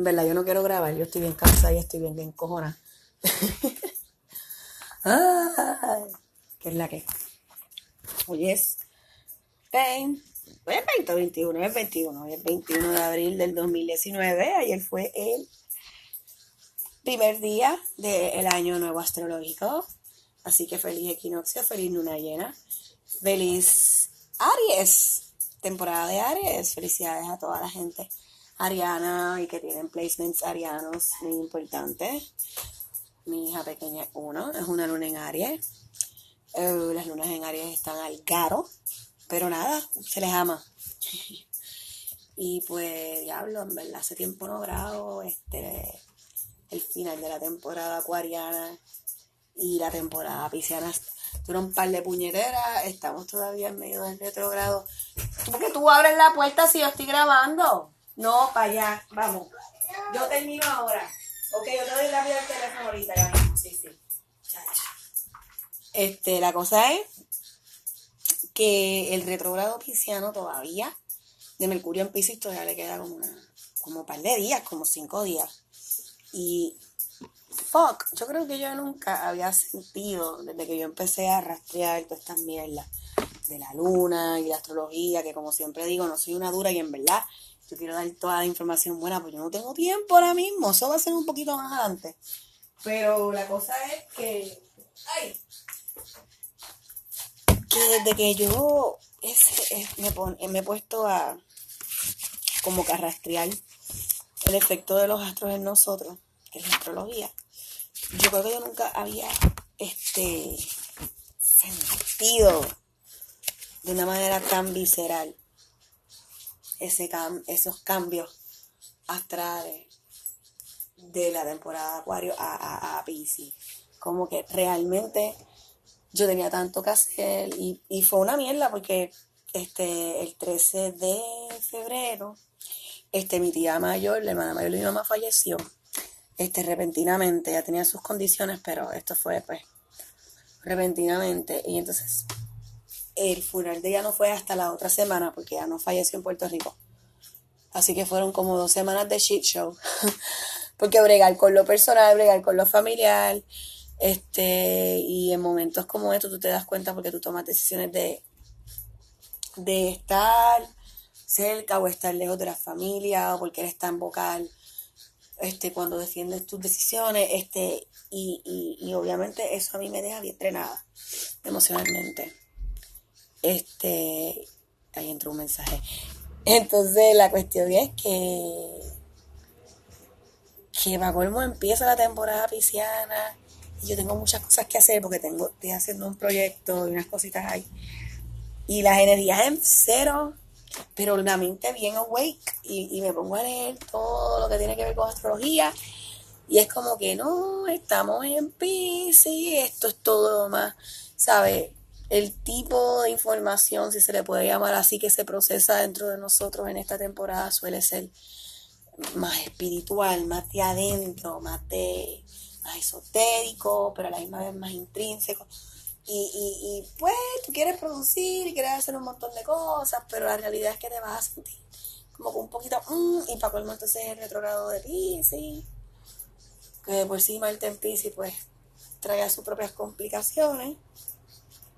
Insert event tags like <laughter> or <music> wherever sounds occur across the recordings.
En verdad, yo no quiero grabar, yo estoy bien cansada y estoy bien encojona. <laughs> Ay, ¿Qué es la que? Hoy es 20, hoy es 20 21, hoy es 21, hoy es 21 de abril del 2019. Ayer fue el primer día del año nuevo astrológico. Así que feliz equinoccio, feliz luna llena, feliz Aries, temporada de Aries. Felicidades a toda la gente ariana y que tienen placements arianos muy importantes. Mi hija pequeña es uno, es una luna en Aries. Eh, las lunas en Aries están al caro, pero nada, se les ama. <laughs> y pues, diablo, en verdad, hace tiempo no grabo este, el final de la temporada acuariana y la temporada pisciana. Tuvieron un par de puñeteras, estamos todavía en medio del retrogrado. ¿Por qué tú abres la puerta si yo estoy grabando? No, para allá. Vamos. Yo termino ahora. Ok, yo te doy rápido el teléfono ahorita, ya mismo. Sí, sí. Este, la cosa es que el retrogrado pisciano todavía, de Mercurio en Piscis, todavía le queda como una, como un par de días, como cinco días. Y fuck, yo creo que yo nunca había sentido, desde que yo empecé a rastrear todas estas mierdas de la luna y la astrología, que como siempre digo, no soy una dura y en verdad yo quiero dar toda la información buena, pues yo no tengo tiempo ahora mismo, eso va a ser un poquito más adelante. Pero la cosa es que, ay, que desde que yo ese, me, me he puesto a como que el efecto de los astros en nosotros, que es la astrología, yo creo que yo nunca había este sentido de una manera tan visceral ese esos cambios astrales de la temporada de Acuario a, a, a Pisces. Como que realmente yo tenía tanto que hacer y, y, fue una mierda porque este, el 13 de febrero este, mi tía mayor, la hermana mayor de mi mamá falleció este, repentinamente. Ya tenía sus condiciones, pero esto fue pues repentinamente. Y entonces el funeral de ella no fue hasta la otra semana porque ya no falleció en Puerto Rico. Así que fueron como dos semanas de shit show. <laughs> porque bregar con lo personal, bregar con lo familiar. Este, y en momentos como estos tú te das cuenta porque tú tomas decisiones de, de estar cerca o estar lejos de la familia o porque eres tan vocal este, cuando defiendes tus decisiones, este, y, y, y obviamente eso a mí me deja bien entrenada emocionalmente. Este, ahí entró un mensaje. Entonces la cuestión es que, que va colmo empieza la temporada pisciana y yo tengo muchas cosas que hacer porque tengo, estoy haciendo un proyecto y unas cositas ahí. Y las energías en cero, pero la mente bien awake y, y me pongo a leer todo lo que tiene que ver con astrología. Y es como que no, estamos en Pisces, esto es todo más, ¿sabes? El tipo de información, si se le puede llamar así, que se procesa dentro de nosotros en esta temporada suele ser más espiritual, más de adentro, más de más esotérico, pero a la misma vez más intrínseco. Y, y, y pues tú quieres producir quieres hacer un montón de cosas, pero la realidad es que te vas a sentir como un poquito, mm, y para colmo entonces el retrogrado de Pisces, que por sí Marte en Pisces pues trae sus propias complicaciones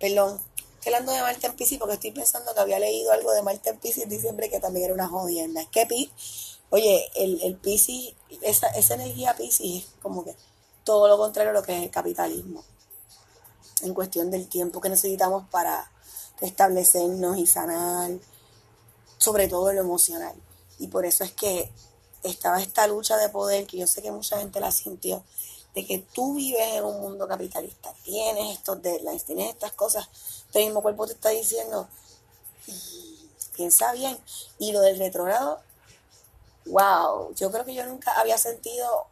Perdón, estoy hablando de Marte en Pisces porque estoy pensando que había leído algo de Marte en Pisces en diciembre que también era una jodienda. Es que, oye, el, el Pisces, esa, esa energía Pisces es como que todo lo contrario a lo que es el capitalismo. En cuestión del tiempo que necesitamos para establecernos y sanar, sobre todo lo emocional. Y por eso es que estaba esta lucha de poder que yo sé que mucha gente la sintió de que tú vives en un mundo capitalista, tienes estos deadlines, tienes estas cosas, tu mismo cuerpo te está diciendo, piensa bien. Y lo del retrogrado, wow, yo creo que yo nunca había sentido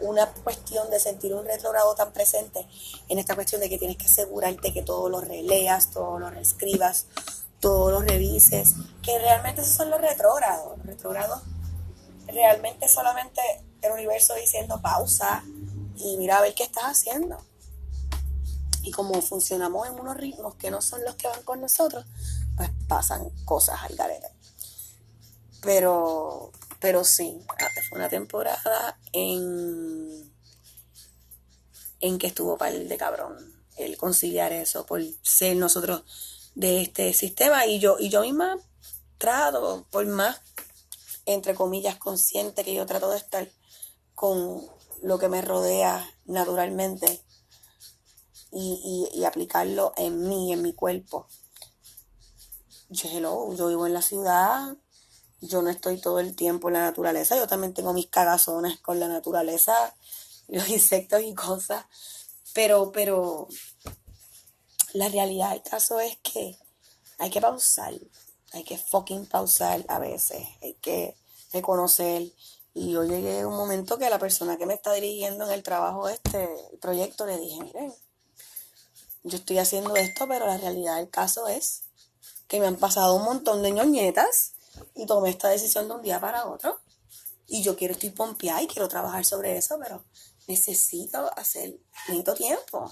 una cuestión de sentir un retrogrado tan presente en esta cuestión de que tienes que asegurarte que todo lo releas, todo lo reescribas, todo lo revises, que realmente esos son los retrógrados. Los retrógrados realmente solamente el universo diciendo pausa y mira a ver qué estás haciendo. Y como funcionamos en unos ritmos que no son los que van con nosotros, pues pasan cosas al garete. Pero, pero sí, fue una temporada en, en que estuvo para el de cabrón el conciliar eso por ser nosotros de este sistema y yo y yo misma trato por más entre comillas consciente que yo trato de estar con lo que me rodea naturalmente y, aplicarlo en mí, en mi cuerpo. Yo, yo vivo en la ciudad, yo no estoy todo el tiempo en la naturaleza, yo también tengo mis cagazones con la naturaleza, <laughs> los insectos y cosas, pero, pero la realidad del caso es que hay que pausar, hay que fucking pausar a veces, hay que reconocer. Y yo llegué a un momento que la persona que me está dirigiendo en el trabajo de este proyecto le dije, miren, yo estoy haciendo esto, pero la realidad del caso es que me han pasado un montón de ñoñetas y tomé esta decisión de un día para otro. Y yo quiero, estoy pompeada y quiero trabajar sobre eso, pero necesito hacer, necesito tiempo,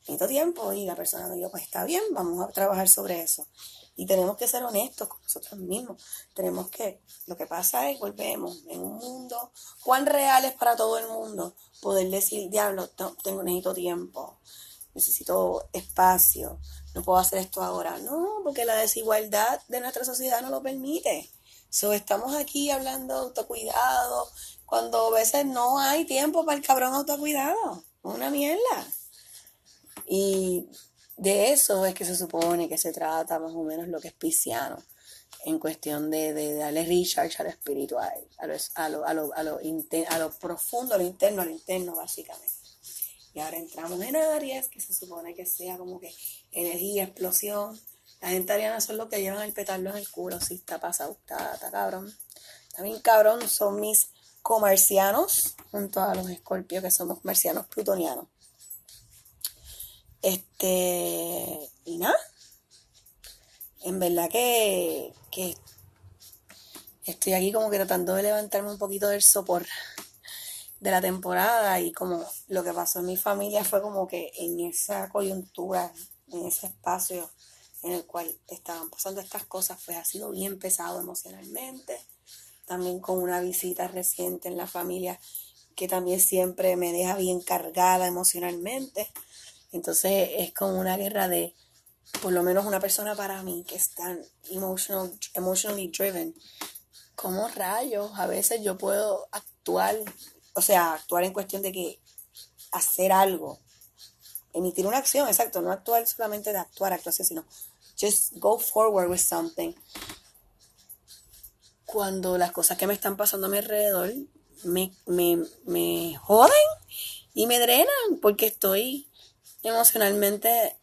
necesito tiempo. Y la persona me dijo, pues está bien, vamos a trabajar sobre eso. Y tenemos que ser honestos con nosotros mismos. Tenemos que, lo que pasa es, volvemos en un mundo, cuán real es para todo el mundo poder decir, diablo, tengo, necesito tiempo necesito espacio, no puedo hacer esto ahora. No, porque la desigualdad de nuestra sociedad no lo permite. So, estamos aquí hablando de autocuidado, cuando a veces no hay tiempo para el cabrón autocuidado. Una mierda. Y de eso es que se supone que se trata más o menos lo que es pisciano, en cuestión de, de, darle recharge a lo espiritual, a lo, a lo, a lo, a lo, a lo profundo, a lo interno, a lo interno, básicamente. Y ahora entramos en Aries, que se supone que sea como que energía, explosión. La gente ariana son los que llevan el petardo en el culo, si está pasado, está, cabrón. También cabrón son mis comercianos, junto a los escorpios que somos marcianos plutonianos. Este, y nada, en verdad que, que estoy aquí como que tratando de levantarme un poquito del sopor de la temporada y como lo que pasó en mi familia fue como que en esa coyuntura, en ese espacio en el cual estaban pasando estas cosas, pues ha sido bien pesado emocionalmente. También con una visita reciente en la familia que también siempre me deja bien cargada emocionalmente. Entonces es como una guerra de, por lo menos una persona para mí que es tan emotional, emotionally driven. Como rayos, a veces yo puedo actuar o sea, actuar en cuestión de que hacer algo, emitir una acción, exacto, no actuar solamente de actuar, actuación, sino just go forward with something. Cuando las cosas que me están pasando a mi alrededor me, me joden y me drenan porque estoy emocionalmente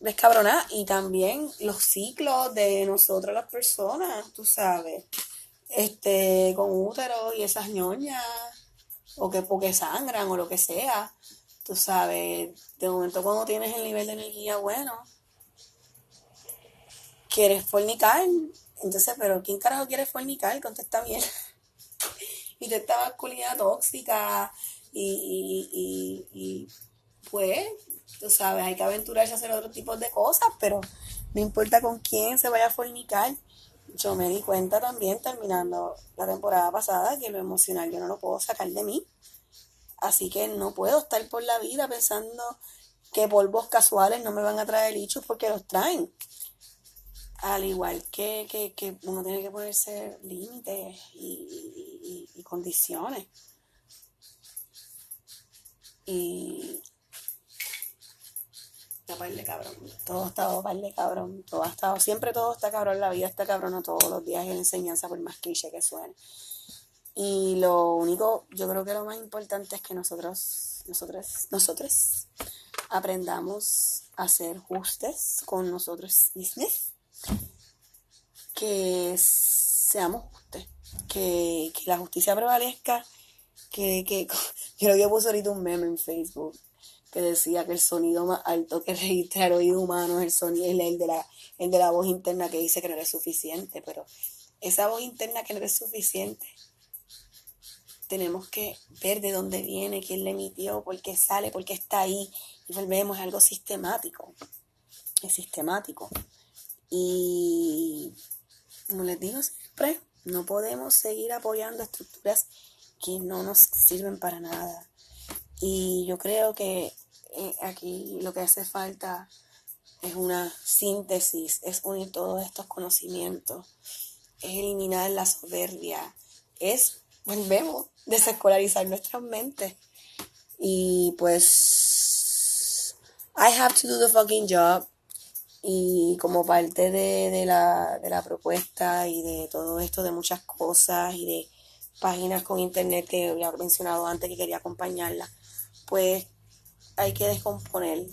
descabronada y también los ciclos de nosotros las personas, tú sabes, este, con útero y esas ñoñas o que porque sangran o lo que sea. Tú sabes, de momento cuando tienes el nivel de energía bueno, quieres fornicar. Entonces, pero ¿quién carajo quiere fornicar? Contesta bien. <laughs> y te esta masculinidad tóxica y, y, pues, tú sabes, hay que aventurarse a hacer otro tipo de cosas, pero no importa con quién se vaya a fornicar. Yo me di cuenta también terminando la temporada pasada que lo emocional yo no lo puedo sacar de mí. Así que no puedo estar por la vida pensando que polvos casuales no me van a traer lichos porque los traen. Al igual que, que, uno tiene que ponerse límites y, y, condiciones. Y par de cabrón. Todo ha estado par de cabrón. Todo ha estado, siempre todo está cabrón. La vida está cabrona todos los días en enseñanza, por más cliché que suene. Y lo único, yo creo que lo más importante es que nosotros, nosotros, nosotros aprendamos a ser justos con nosotros mismos. Que seamos justos. Que, la justicia prevalezca. Que, que <laughs> yo lo que puse ahorita un meme en Facebook que decía que el sonido más alto que <laughs> registra el oído humano es el sonido, el, de la, el de la voz interna que dice que no es suficiente, pero esa voz interna que no es suficiente, tenemos que ver de dónde viene, quién le emitió, por qué sale, por qué está ahí, y volvemos a algo sistemático, es sistemático. Y como les digo siempre, No podemos seguir apoyando estructuras que no nos sirven para nada. Y yo creo que eh, aquí lo que hace falta es una síntesis, es unir todos estos conocimientos, es eliminar la soberbia, es, volvemos, desescolarizar nuestras mentes. Y pues, I have to do the fucking job. Y como parte de, de, la, de la propuesta y de todo esto, de muchas cosas y de páginas con internet que había mencionado antes que quería acompañarla, pues hay que descomponer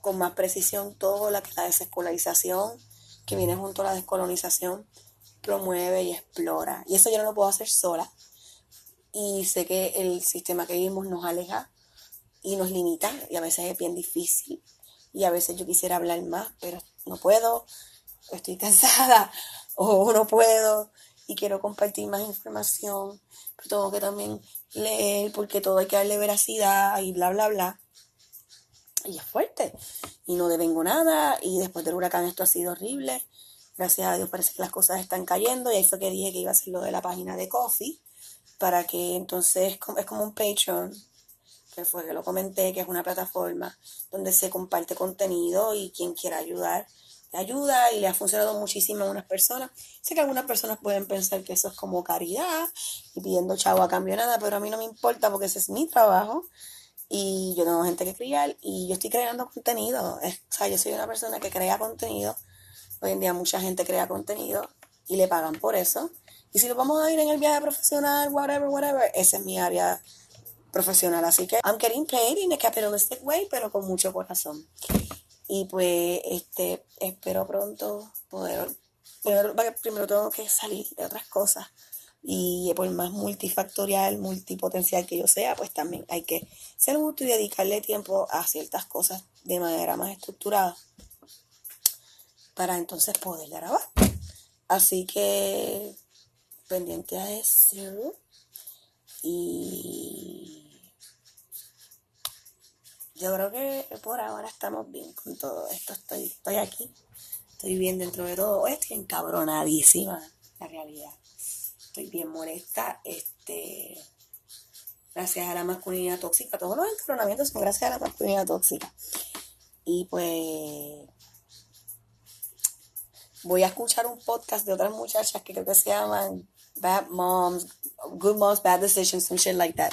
con más precisión todo lo que la desescolarización que viene junto a la descolonización promueve y explora. Y eso yo no lo puedo hacer sola. Y sé que el sistema que vivimos nos aleja y nos limita y a veces es bien difícil. Y a veces yo quisiera hablar más, pero no puedo, estoy <laughs> cansada o no puedo y quiero compartir más información, pero tengo que también leer porque todo hay que darle veracidad y bla, bla, bla. Y es fuerte. Y no devengo nada. Y después del huracán esto ha sido horrible. Gracias a Dios parece que las cosas están cayendo. Y ahí fue que dije que iba a ser lo de la página de Coffee. Para que entonces es como un Patreon. Que fue que lo comenté, que es una plataforma donde se comparte contenido y quien quiera ayudar ayuda y le ha funcionado muchísimo a unas personas. Sé que algunas personas pueden pensar que eso es como caridad y pidiendo chavo a cambio de nada, pero a mí no me importa porque ese es mi trabajo y yo tengo gente que criar y yo estoy creando contenido. o sea, yo soy una persona que crea contenido. Hoy en día mucha gente crea contenido y le pagan por eso. Y si lo vamos a ir en el viaje profesional, whatever, whatever, esa es mi área profesional. Así que I'm getting paid in a capitalistic way, pero con mucho corazón. Y pues este espero pronto poder primero, tengo que salir de otras cosas y por más multifactorial, multipotencial que yo sea, pues también hay que ser justo y dedicarle tiempo a ciertas cosas de manera más estructurada para entonces poder grabar. Así que pendiente a eso y yo creo que por ahora estamos bien con todo esto. Estoy, estoy aquí, estoy bien dentro de todo. Estoy encabronadísima, la realidad estoy bien molesta. Este, gracias a la masculinidad tóxica. Todos los encabronamientos son gracias a la masculinidad tóxica. Y pues voy a escuchar un podcast de otras muchachas que creo que se llaman Bad Moms, Good Moms, Bad Decisions, some shit like that.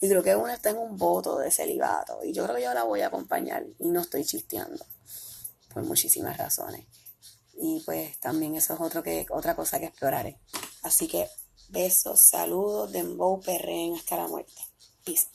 Y creo que una está en un voto de celibato. Y yo creo que yo la voy a acompañar. Y no estoy chisteando. Por muchísimas razones. Y pues también eso es otro que, otra cosa que exploraré. Así que besos, saludos, dembow, perren hasta la muerte. Peace.